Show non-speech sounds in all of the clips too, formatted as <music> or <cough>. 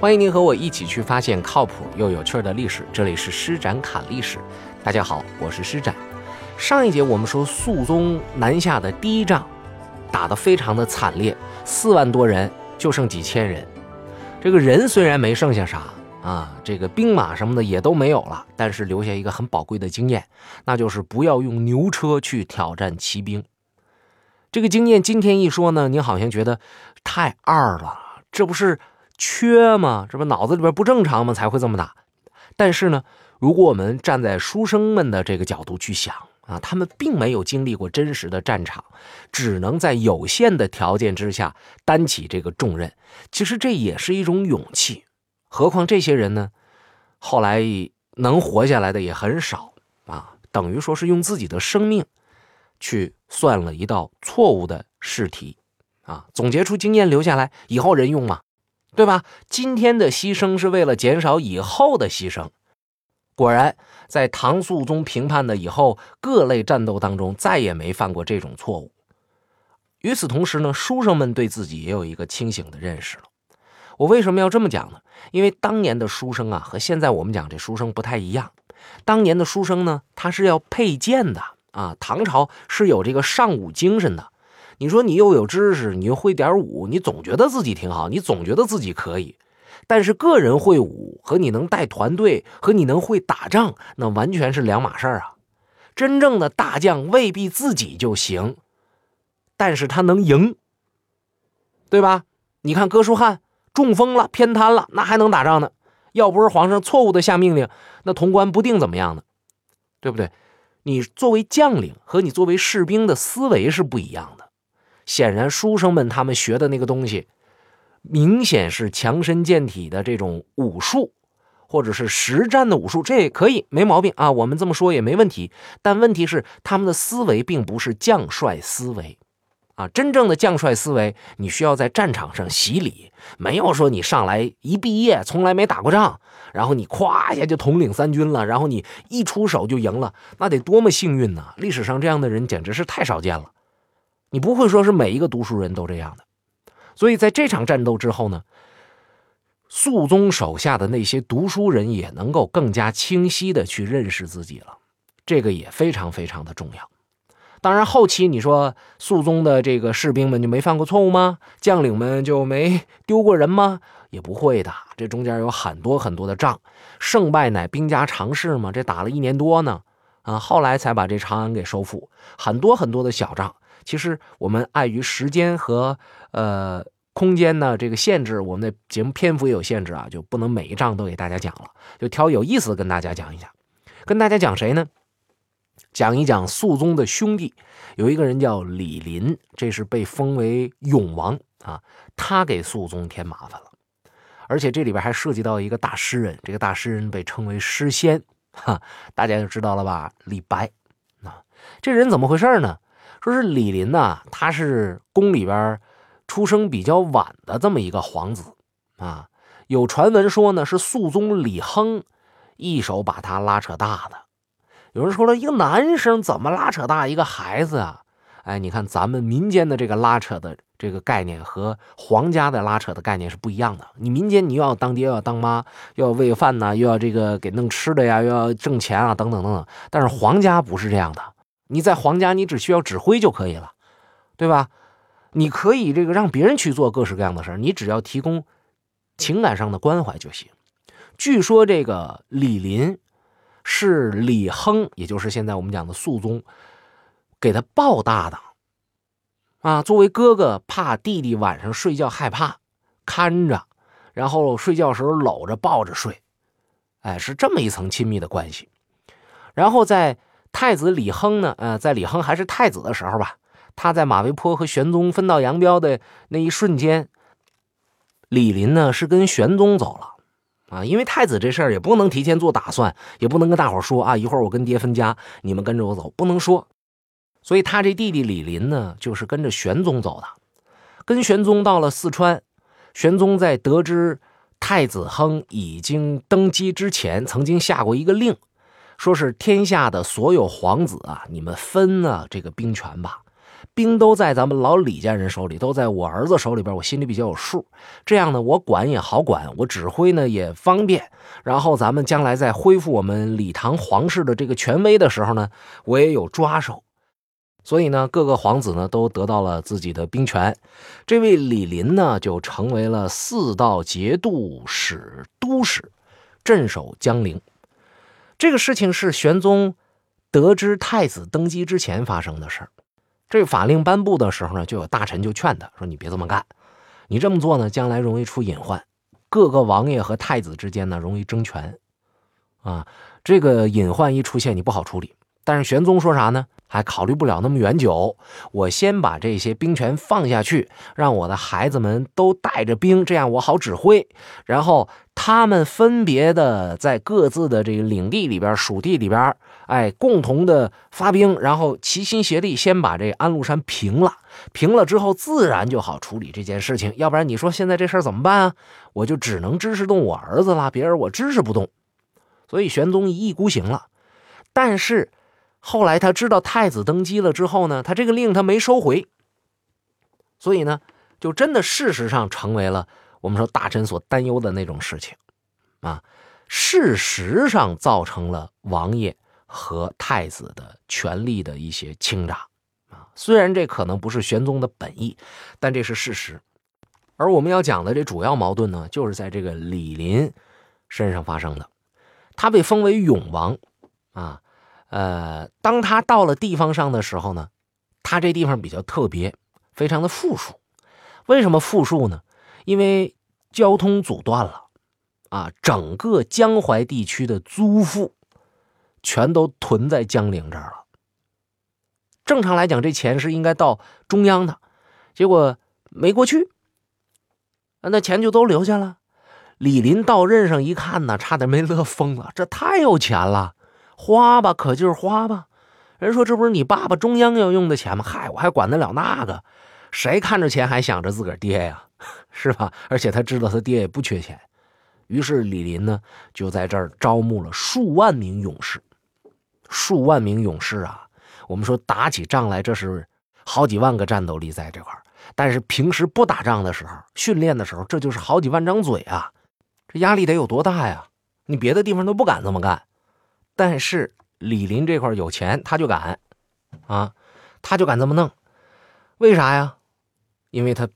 欢迎您和我一起去发现靠谱又有趣的历史，这里是施展侃历史。大家好，我是施展。上一节我们说肃宗南下的第一仗，打得非常的惨烈，四万多人就剩几千人。这个人虽然没剩下啥啊，这个兵马什么的也都没有了，但是留下一个很宝贵的经验，那就是不要用牛车去挑战骑兵。这个经验今天一说呢，你好像觉得太二了，这不是？缺吗？这不脑子里边不正常吗？才会这么打。但是呢，如果我们站在书生们的这个角度去想啊，他们并没有经历过真实的战场，只能在有限的条件之下担起这个重任。其实这也是一种勇气。何况这些人呢，后来能活下来的也很少啊，等于说是用自己的生命去算了一道错误的试题啊，总结出经验留下来，以后人用嘛。对吧？今天的牺牲是为了减少以后的牺牲。果然，在唐肃宗平叛的以后，各类战斗当中再也没犯过这种错误。与此同时呢，书生们对自己也有一个清醒的认识了。我为什么要这么讲呢？因为当年的书生啊，和现在我们讲这书生不太一样。当年的书生呢，他是要佩剑的啊。唐朝是有这个尚武精神的。你说你又有知识，你又会点武，你总觉得自己挺好，你总觉得自己可以。但是个人会武和你能带团队和你能会打仗，那完全是两码事儿啊。真正的大将未必自己就行，但是他能赢，对吧？你看哥舒翰中风了，偏瘫了，那还能打仗呢。要不是皇上错误的下命令，那潼关不定怎么样呢，对不对？你作为将领和你作为士兵的思维是不一样的。显然，书生们他们学的那个东西，明显是强身健体的这种武术，或者是实战的武术，这也可以没毛病啊。我们这么说也没问题。但问题是，他们的思维并不是将帅思维啊。真正的将帅思维，你需要在战场上洗礼，没有说你上来一毕业从来没打过仗，然后你咵一下就统领三军了，然后你一出手就赢了，那得多么幸运呢？历史上这样的人简直是太少见了。你不会说是每一个读书人都这样的，所以在这场战斗之后呢，肃宗手下的那些读书人也能够更加清晰的去认识自己了，这个也非常非常的重要。当然，后期你说肃宗的这个士兵们就没犯过错误吗？将领们就没 <laughs> 丢过人吗？也不会的，这中间有很多很多的仗，胜败乃兵家常事嘛。这打了一年多呢，啊，后来才把这长安给收复，很多很多的小仗。其实我们碍于时间和呃空间呢这个限制，我们的节目篇幅也有限制啊，就不能每一章都给大家讲了，就挑有意思的跟大家讲一讲。跟大家讲谁呢？讲一讲肃宗的兄弟，有一个人叫李林，这是被封为永王啊，他给肃宗添麻烦了，而且这里边还涉及到一个大诗人，这个大诗人被称为诗仙，哈，大家就知道了吧？李白啊，这人怎么回事呢？说是李林呐，他是宫里边出生比较晚的这么一个皇子啊。有传闻说呢，是肃宗李亨一手把他拉扯大的。有人说了一个男生怎么拉扯大一个孩子啊？哎，你看咱们民间的这个拉扯的这个概念和皇家的拉扯的概念是不一样的。你民间你又要当爹又要当妈，又要喂饭呐，又要这个给弄吃的呀，又要挣钱啊，等等等等。但是皇家不是这样的。你在皇家，你只需要指挥就可以了，对吧？你可以这个让别人去做各式各样的事儿你只要提供情感上的关怀就行。据说这个李林是李亨，也就是现在我们讲的肃宗，给他抱大的啊。作为哥哥，怕弟弟晚上睡觉害怕，看着，然后睡觉时候搂着抱着睡，哎，是这么一层亲密的关系。然后在。太子李亨呢？呃，在李亨还是太子的时候吧，他在马嵬坡和玄宗分道扬镳的那一瞬间，李林呢是跟玄宗走了啊。因为太子这事儿也不能提前做打算，也不能跟大伙说啊，一会儿我跟爹分家，你们跟着我走，不能说。所以他这弟弟李林呢，就是跟着玄宗走的，跟玄宗到了四川。玄宗在得知太子亨已经登基之前，曾经下过一个令。说是天下的所有皇子啊，你们分了这个兵权吧。兵都在咱们老李家人手里，都在我儿子手里边，我心里比较有数。这样呢，我管也好管，我指挥呢也方便。然后咱们将来在恢复我们李唐皇室的这个权威的时候呢，我也有抓手。所以呢，各个皇子呢都得到了自己的兵权。这位李林呢，就成为了四道节度使都使，镇守江陵。这个事情是玄宗得知太子登基之前发生的事这法令颁布的时候呢，就有大臣就劝他说：“你别这么干，你这么做呢，将来容易出隐患，各个王爷和太子之间呢容易争权，啊，这个隐患一出现，你不好处理。”但是玄宗说啥呢？还考虑不了那么远久，我先把这些兵权放下去，让我的孩子们都带着兵，这样我好指挥。然后他们分别的在各自的这个领地里边、属地里边，哎，共同的发兵，然后齐心协力，先把这安禄山平了。平了之后，自然就好处理这件事情。要不然你说现在这事儿怎么办啊？我就只能支持动我儿子了，别人我支持不动。所以玄宗一意孤行了，但是。后来他知道太子登基了之后呢，他这个令他没收回，所以呢，就真的事实上成为了我们说大臣所担忧的那种事情，啊，事实上造成了王爷和太子的权力的一些倾轧，啊，虽然这可能不是玄宗的本意，但这是事实。而我们要讲的这主要矛盾呢，就是在这个李林身上发生的，他被封为永王，啊。呃，当他到了地方上的时候呢，他这地方比较特别，非常的富庶。为什么富庶呢？因为交通阻断了，啊，整个江淮地区的租赋全都囤在江陵这儿了。正常来讲，这钱是应该到中央的，结果没过去，那钱就都留下了。李林到任上一看呢，差点没乐疯了，这太有钱了。花吧，可劲儿花吧！人说这不是你爸爸中央要用的钱吗？嗨，我还管得了那个？谁看着钱还想着自个儿爹呀？<laughs> 是吧？而且他知道他爹也不缺钱。于是李林呢，就在这儿招募了数万名勇士。数万名勇士啊，我们说打起仗来，这是好几万个战斗力在这块但是平时不打仗的时候，训练的时候，这就是好几万张嘴啊！这压力得有多大呀？你别的地方都不敢这么干。但是李林这块有钱，他就敢，啊，他就敢这么弄，为啥呀？因为他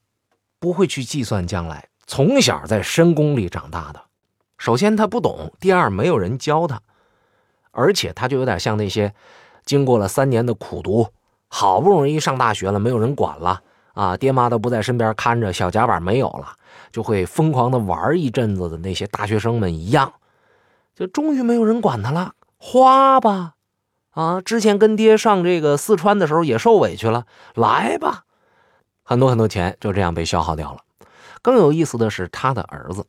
不会去计算将来，从小在深宫里长大的，首先他不懂，第二没有人教他，而且他就有点像那些经过了三年的苦读，好不容易上大学了，没有人管了啊，爹妈都不在身边看着，小夹板没有了，就会疯狂的玩一阵子的那些大学生们一样，就终于没有人管他了。花吧，啊！之前跟爹上这个四川的时候也受委屈了，来吧，很多很多钱就这样被消耗掉了。更有意思的是他的儿子，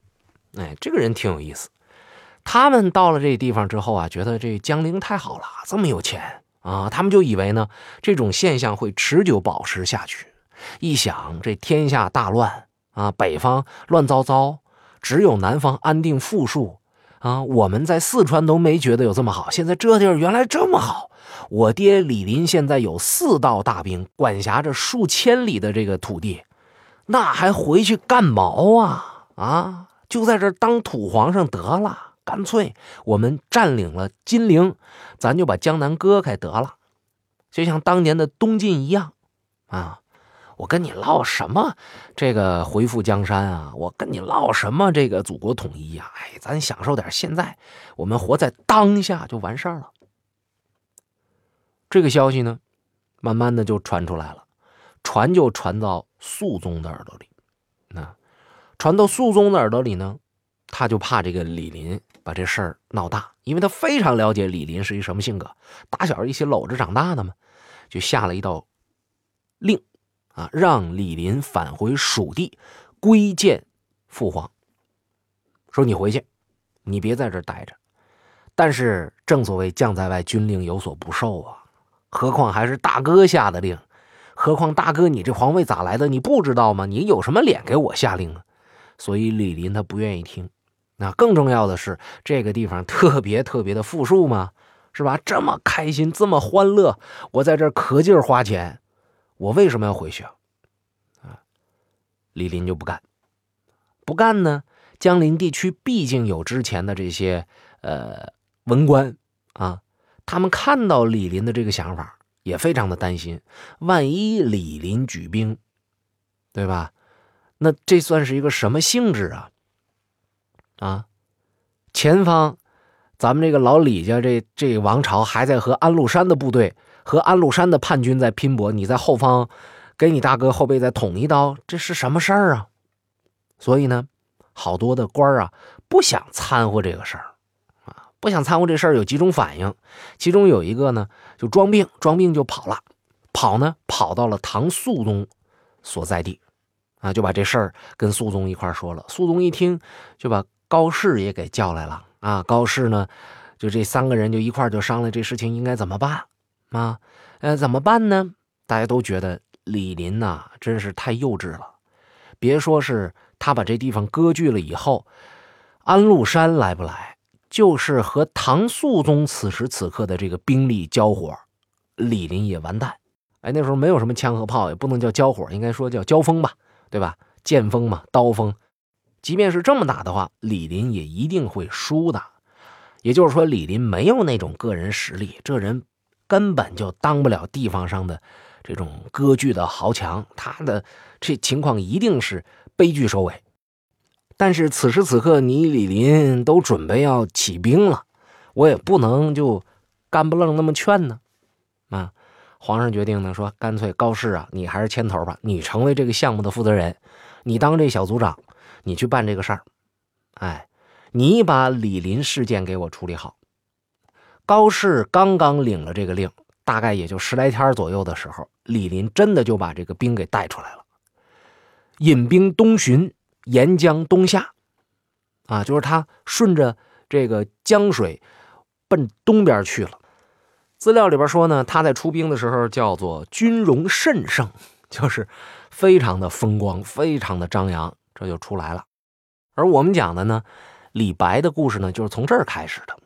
哎，这个人挺有意思。他们到了这地方之后啊，觉得这江陵太好了，这么有钱啊，他们就以为呢这种现象会持久保持下去。一想这天下大乱啊，北方乱糟糟，只有南方安定富庶。啊，我们在四川都没觉得有这么好，现在这地儿原来这么好。我爹李林现在有四道大兵，管辖着数千里的这个土地，那还回去干毛啊？啊，就在这当土皇上得了，干脆我们占领了金陵，咱就把江南割开得了，就像当年的东晋一样，啊。我跟你唠什么这个回复江山啊？我跟你唠什么这个祖国统一呀？哎，咱享受点现在，我们活在当下就完事儿了。这个消息呢，慢慢的就传出来了，传就传到肃宗的耳朵里。那传到肃宗的耳朵里呢，他就怕这个李林把这事儿闹大，因为他非常了解李林是一什么性格，打小一起搂着长大的嘛，就下了一道令。啊，让李林返回蜀地，归见父皇。说你回去，你别在这待着。但是正所谓将在外，军令有所不受啊。何况还是大哥下的令，何况大哥你这皇位咋来的？你不知道吗？你有什么脸给我下令啊？所以李林他不愿意听。那更重要的是，这个地方特别特别的富庶嘛，是吧？这么开心，这么欢乐，我在这儿可劲儿花钱。我为什么要回去啊？啊，李林就不干，不干呢。江陵地区毕竟有之前的这些呃文官啊，他们看到李林的这个想法，也非常的担心，万一李林举兵，对吧？那这算是一个什么性质啊？啊，前方，咱们这个老李家这这王朝还在和安禄山的部队和安禄山的叛军在拼搏，你在后方给你大哥后背再捅一刀，这是什么事儿啊？所以呢？好多的官儿啊，不想掺和这个事儿，啊，不想掺和这事儿，有几种反应，其中有一个呢，就装病，装病就跑了，跑呢，跑到了唐肃宗所在地，啊，就把这事儿跟肃宗一块说了。肃宗一听，就把高适也给叫来了，啊，高适呢，就这三个人就一块就商量这事情应该怎么办，啊，呃，怎么办呢？大家都觉得李林呐，真是太幼稚了，别说是。他把这地方割据了以后，安禄山来不来，就是和唐肃宗此时此刻的这个兵力交火，李林也完蛋。哎，那时候没有什么枪和炮，也不能叫交火，应该说叫交锋吧，对吧？剑锋嘛，刀锋。即便是这么打的话，李林也一定会输的。也就是说，李林没有那种个人实力，这人根本就当不了地方上的这种割据的豪强。他的这情况一定是。悲剧收尾，但是此时此刻，你李林都准备要起兵了，我也不能就干不愣那么劝呢。啊，皇上决定呢，说干脆高适啊，你还是牵头吧，你成为这个项目的负责人，你当这小组长，你去办这个事儿。哎，你把李林事件给我处理好。高适刚刚领了这个令，大概也就十来天左右的时候，李林真的就把这个兵给带出来了。引兵东巡，沿江东下，啊，就是他顺着这个江水奔东边去了。资料里边说呢，他在出兵的时候叫做军容甚盛，就是非常的风光，非常的张扬，这就出来了。而我们讲的呢，李白的故事呢，就是从这儿开始的。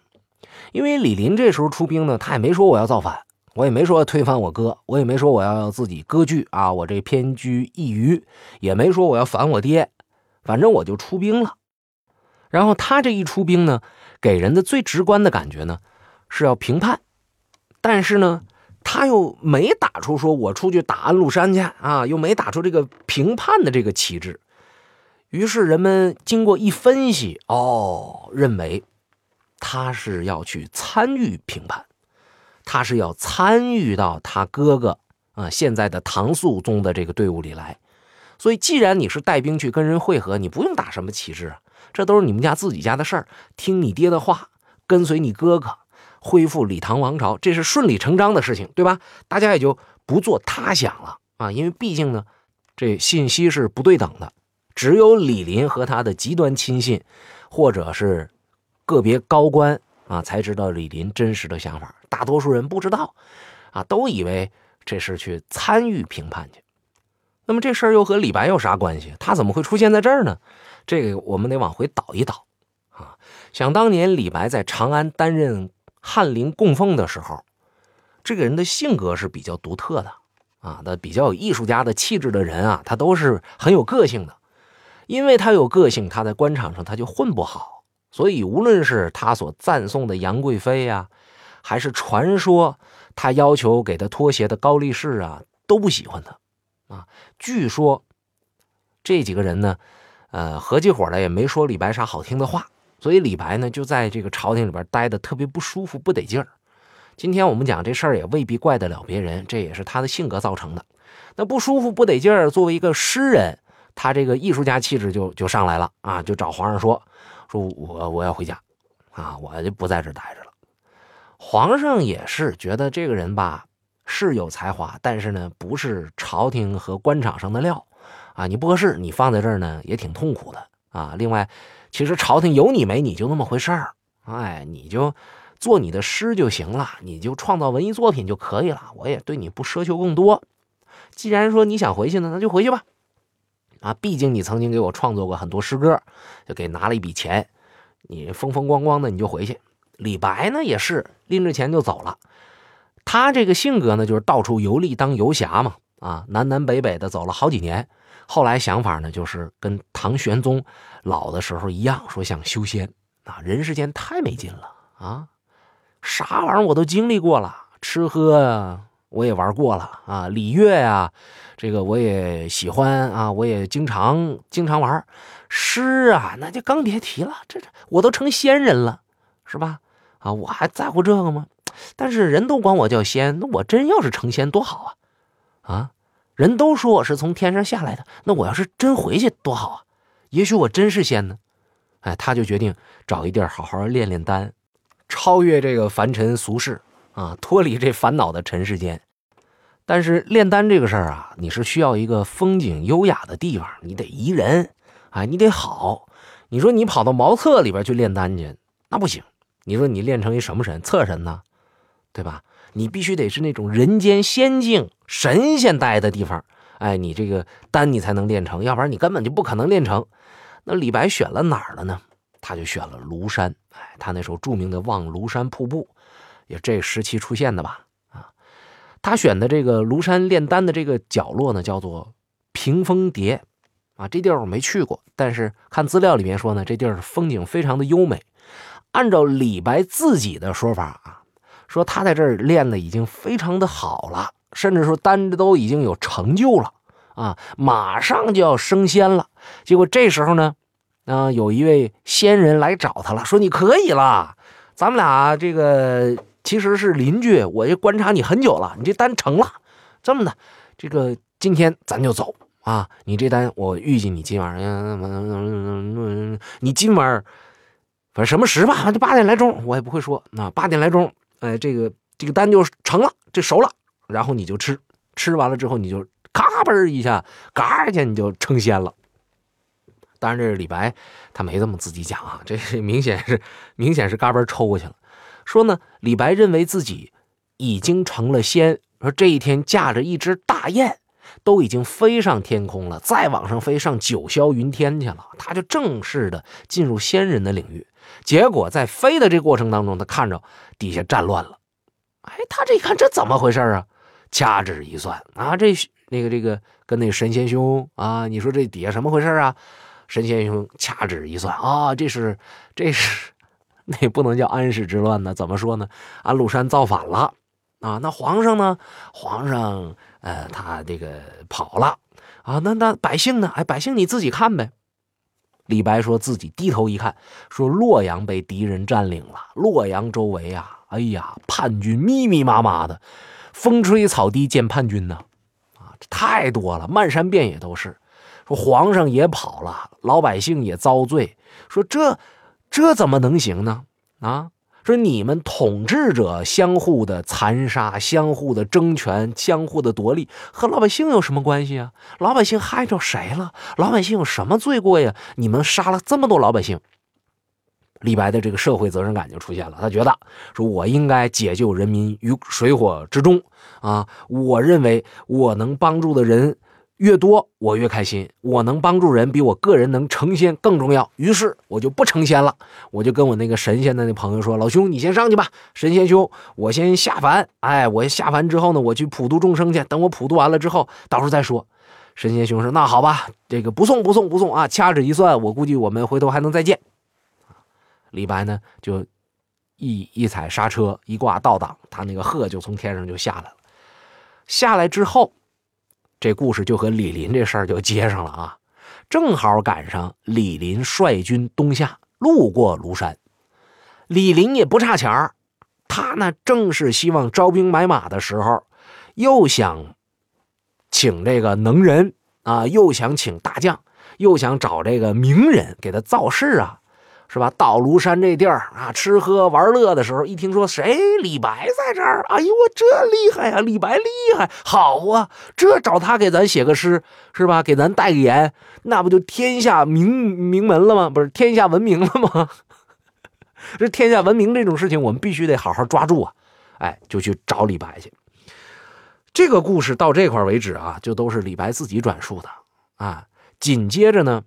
因为李林这时候出兵呢，他也没说我要造反。我也没说推翻我哥，我也没说我要自己割据啊，我这偏居一隅，也没说我要反我爹，反正我就出兵了。然后他这一出兵呢，给人的最直观的感觉呢，是要平叛，但是呢，他又没打出说我出去打安禄山去啊，又没打出这个平叛的这个旗帜。于是人们经过一分析，哦，认为他是要去参与评判。他是要参与到他哥哥啊现在的唐肃宗的这个队伍里来，所以既然你是带兵去跟人会合，你不用打什么旗帜啊，这都是你们家自己家的事儿，听你爹的话，跟随你哥哥，恢复李唐王朝，这是顺理成章的事情，对吧？大家也就不做他想了啊，因为毕竟呢，这信息是不对等的，只有李林和他的极端亲信，或者是个别高官。啊，才知道李林真实的想法，大多数人不知道，啊，都以为这是去参与评判去。那么这事儿又和李白有啥关系？他怎么会出现在这儿呢？这个我们得往回倒一倒啊。想当年李白在长安担任翰林供奉的时候，这个人的性格是比较独特的啊，他比较有艺术家的气质的人啊，他都是很有个性的。因为他有个性，他在官场上他就混不好。所以，无论是他所赞颂的杨贵妃呀，还是传说他要求给他脱鞋的高力士啊，都不喜欢他。啊，据说这几个人呢，呃，合起伙来也没说李白啥好听的话。所以李白呢，就在这个朝廷里边待的特别不舒服、不得劲儿。今天我们讲这事儿也未必怪得了别人，这也是他的性格造成的。那不舒服、不得劲儿，作为一个诗人，他这个艺术家气质就就上来了啊，就找皇上说。说我我要回家，啊，我就不在这待着了。皇上也是觉得这个人吧是有才华，但是呢不是朝廷和官场上的料，啊，你不合适，你放在这儿呢也挺痛苦的啊。另外，其实朝廷有你没你就那么回事儿，哎，你就做你的诗就行了，你就创造文艺作品就可以了。我也对你不奢求更多。既然说你想回去呢，那就回去吧。啊，毕竟你曾经给我创作过很多诗歌，就给拿了一笔钱，你风风光光的你就回去。李白呢也是拎着钱就走了，他这个性格呢就是到处游历当游侠嘛，啊，南南北北的走了好几年。后来想法呢，就是跟唐玄宗老的时候一样，说想修仙啊，人世间太没劲了啊，啥玩意儿我都经历过了，吃喝啊我也玩过了啊，礼乐呀，这个我也喜欢啊，我也经常经常玩。诗啊，那就更别提了，这这我都成仙人了，是吧？啊，我还在乎这个吗？但是人都管我叫仙，那我真要是成仙多好啊！啊！人都说我是从天上下来的，那我要是真回去多好啊！也许我真是仙呢。哎，他就决定找一地儿好好练练丹，超越这个凡尘俗世啊，脱离这烦恼的尘世间。但是炼丹这个事儿啊，你是需要一个风景优雅的地方，你得宜人，哎，你得好。你说你跑到茅厕里边去炼丹去，那不行。你说你练成一什么神？厕神呢？对吧？你必须得是那种人间仙境、神仙待的地方，哎，你这个丹你才能练成，要不然你根本就不可能练成。那李白选了哪儿了呢？他就选了庐山，哎，他那首著名的《望庐山瀑布》，也这时期出现的吧？啊，他选的这个庐山炼丹的这个角落呢，叫做屏风叠，啊，这地儿我没去过，但是看资料里面说呢，这地儿风景非常的优美。按照李白自己的说法啊。说他在这儿练的已经非常的好了，甚至说丹都已经有成就了啊，马上就要升仙了。结果这时候呢，啊，有一位仙人来找他了，说你可以了，咱们俩这个其实是邻居，我就观察你很久了，你这单成了。这么的，这个今天咱就走啊，你这单我预计你今晚上，你今晚反正什么时吧，就八点来钟，我也不会说，那八点来钟。哎，这个这个单就成了，这熟了，然后你就吃，吃完了之后你就咔嘣一下，嘎一下你就成仙了。当然，这是李白，他没这么自己讲啊，这明显是明显是嘎嘣抽过去了。说呢，李白认为自己已经成了仙，说这一天驾着一只大雁，都已经飞上天空了，再往上飞上九霄云天去了，他就正式的进入仙人的领域。结果在飞的这过程当中，他看着底下战乱了。哎，他这一看，这怎么回事啊？掐指一算啊，这那个这个跟那个神仙兄啊，你说这底下什么回事啊？神仙兄掐指一算啊，这是这是 <laughs> 那不能叫安史之乱呢？怎么说呢？安禄山造反了啊！那皇上呢？皇上呃，他这个跑了啊。那那百姓呢？哎，百姓你自己看呗。李白说自己低头一看，说洛阳被敌人占领了。洛阳周围啊，哎呀，叛军密密麻麻的，风吹草低见叛军呢，啊，这太多了，漫山遍野都是。说皇上也跑了，老百姓也遭罪。说这这怎么能行呢？啊？说你们统治者相互的残杀、相互的争权、相互的夺利，和老百姓有什么关系啊？老百姓害着谁了？老百姓有什么罪过呀？你们杀了这么多老百姓，李白的这个社会责任感就出现了。他觉得说，我应该解救人民于水火之中啊！我认为我能帮助的人。越多我越开心，我能帮助人比我个人能成仙更重要。于是我就不成仙了，我就跟我那个神仙的那朋友说：“老兄，你先上去吧，神仙兄，我先下凡。哎，我下凡之后呢，我去普度众生去。等我普度完了之后，到时候再说。”神仙兄说：“那好吧，这个不送不送不送啊！掐指一算，我估计我们回头还能再见。”李白呢，就一一踩刹车，一挂倒档，他那个鹤就从天上就下来了。下来之后。这故事就和李林这事儿就接上了啊，正好赶上李林率军东下，路过庐山，李林也不差钱儿，他呢正是希望招兵买马的时候，又想请这个能人啊，又想请大将，又想找这个名人给他造势啊。是吧？到庐山这地儿啊，吃喝玩乐的时候，一听说谁李白在这儿，哎呦，我这厉害呀！李白厉害，好啊！这找他给咱写个诗，是吧？给咱代言，那不就天下名名门了吗？不是天下闻名了吗？<laughs> 这天下闻名这种事情，我们必须得好好抓住啊！哎，就去找李白去。这个故事到这块为止啊，就都是李白自己转述的啊。紧接着呢，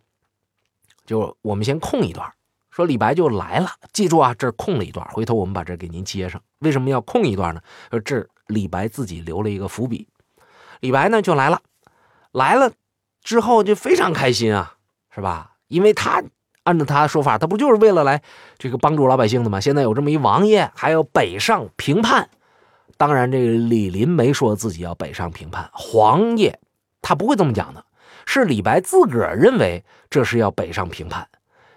就我们先空一段。说李白就来了，记住啊，这空了一段，回头我们把这给您接上。为什么要空一段呢？说这李白自己留了一个伏笔。李白呢就来了，来了之后就非常开心啊，是吧？因为他按照他的说法，他不就是为了来这个帮助老百姓的吗？现在有这么一王爷，还有北上平叛。当然，这个李林没说自己要北上平叛，皇爷他不会这么讲的，是李白自个儿认为这是要北上平叛。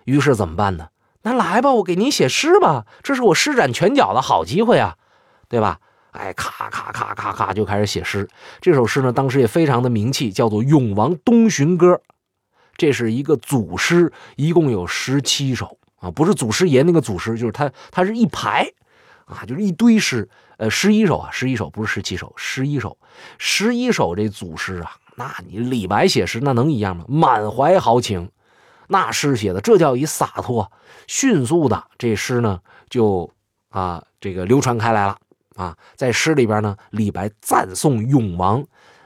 于是怎么办呢？那来吧，我给您写诗吧，这是我施展拳脚的好机会啊，对吧？哎，咔咔咔咔咔就开始写诗。这首诗呢，当时也非常的名气，叫做《永王东巡歌》。这是一个组诗，一共有十七首啊，不是祖师爷那个祖诗，就是他，他是一排啊，就是一堆诗。呃，十一首啊，十一首不是十七首，十一首，十一首这组诗啊，那你李白写诗那能一样吗？满怀豪情。那诗写的，这叫一洒脱，迅速的这诗呢就啊这个流传开来了啊，在诗里边呢，李白赞颂永王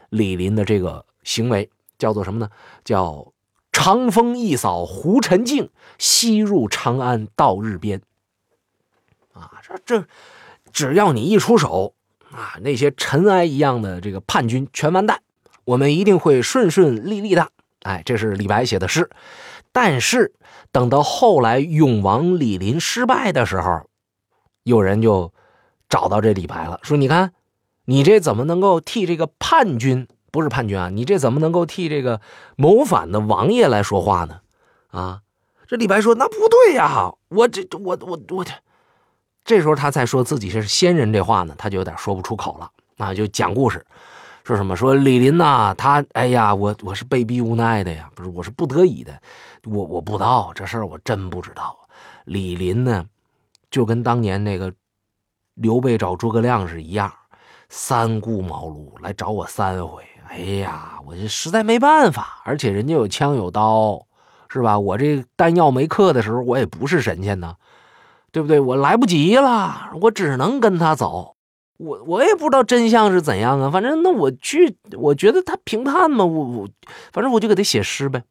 李林的这个行为，叫做什么呢？叫长风一扫胡尘静，西入长安到日边。啊，这这只要你一出手啊，那些尘埃一样的这个叛军全完蛋，我们一定会顺顺利利的。哎，这是李白写的诗。但是等到后来永王李林失败的时候，有人就找到这李白了，说：“你看，你这怎么能够替这个叛军不是叛军啊？你这怎么能够替这个谋反的王爷来说话呢？”啊，这李白说：“那不对呀，我这我我我这。”这时候他才说自己是仙人这话呢，他就有点说不出口了啊，就讲故事。说什么？说李林呐，他哎呀，我我是被逼无奈的呀，不是，我是不得已的，我我不知道这事儿，我真不知道。李林呢，就跟当年那个刘备找诸葛亮是一样，三顾茅庐来找我三回。哎呀，我这实在没办法，而且人家有枪有刀，是吧？我这弹药没氪的时候，我也不是神仙呢，对不对？我来不及了，我只能跟他走。我我也不知道真相是怎样啊，反正那我去，我觉得他评判嘛，我我反正我就给他写诗呗。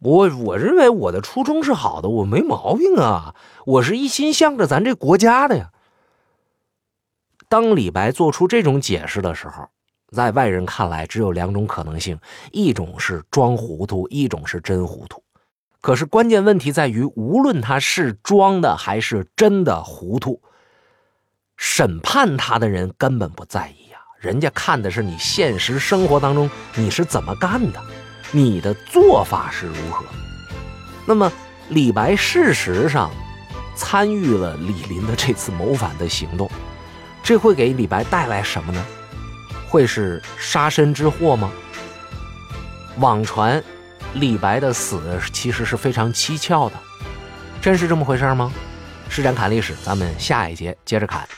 我我认为我的初衷是好的，我没毛病啊，我是一心向着咱这国家的呀。当李白做出这种解释的时候，在外人看来只有两种可能性：一种是装糊涂，一种是真糊涂。可是关键问题在于，无论他是装的还是真的糊涂。审判他的人根本不在意呀，人家看的是你现实生活当中你是怎么干的，你的做法是如何。那么李白事实上参与了李林的这次谋反的行动，这会给李白带来什么呢？会是杀身之祸吗？网传李白的死其实是非常蹊跷的，真是这么回事吗？施展侃历史，咱们下一节接着侃。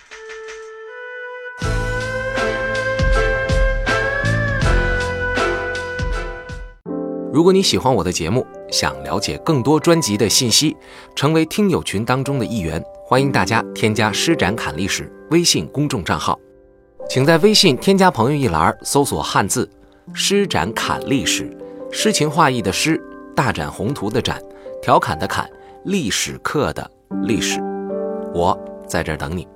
如果你喜欢我的节目，想了解更多专辑的信息，成为听友群当中的一员，欢迎大家添加“施展侃历史”微信公众账号，请在微信添加朋友一栏搜索汉字“施展侃历史”，诗情画意的诗，大展宏图的展，调侃的侃，历史课的历史，我在这儿等你。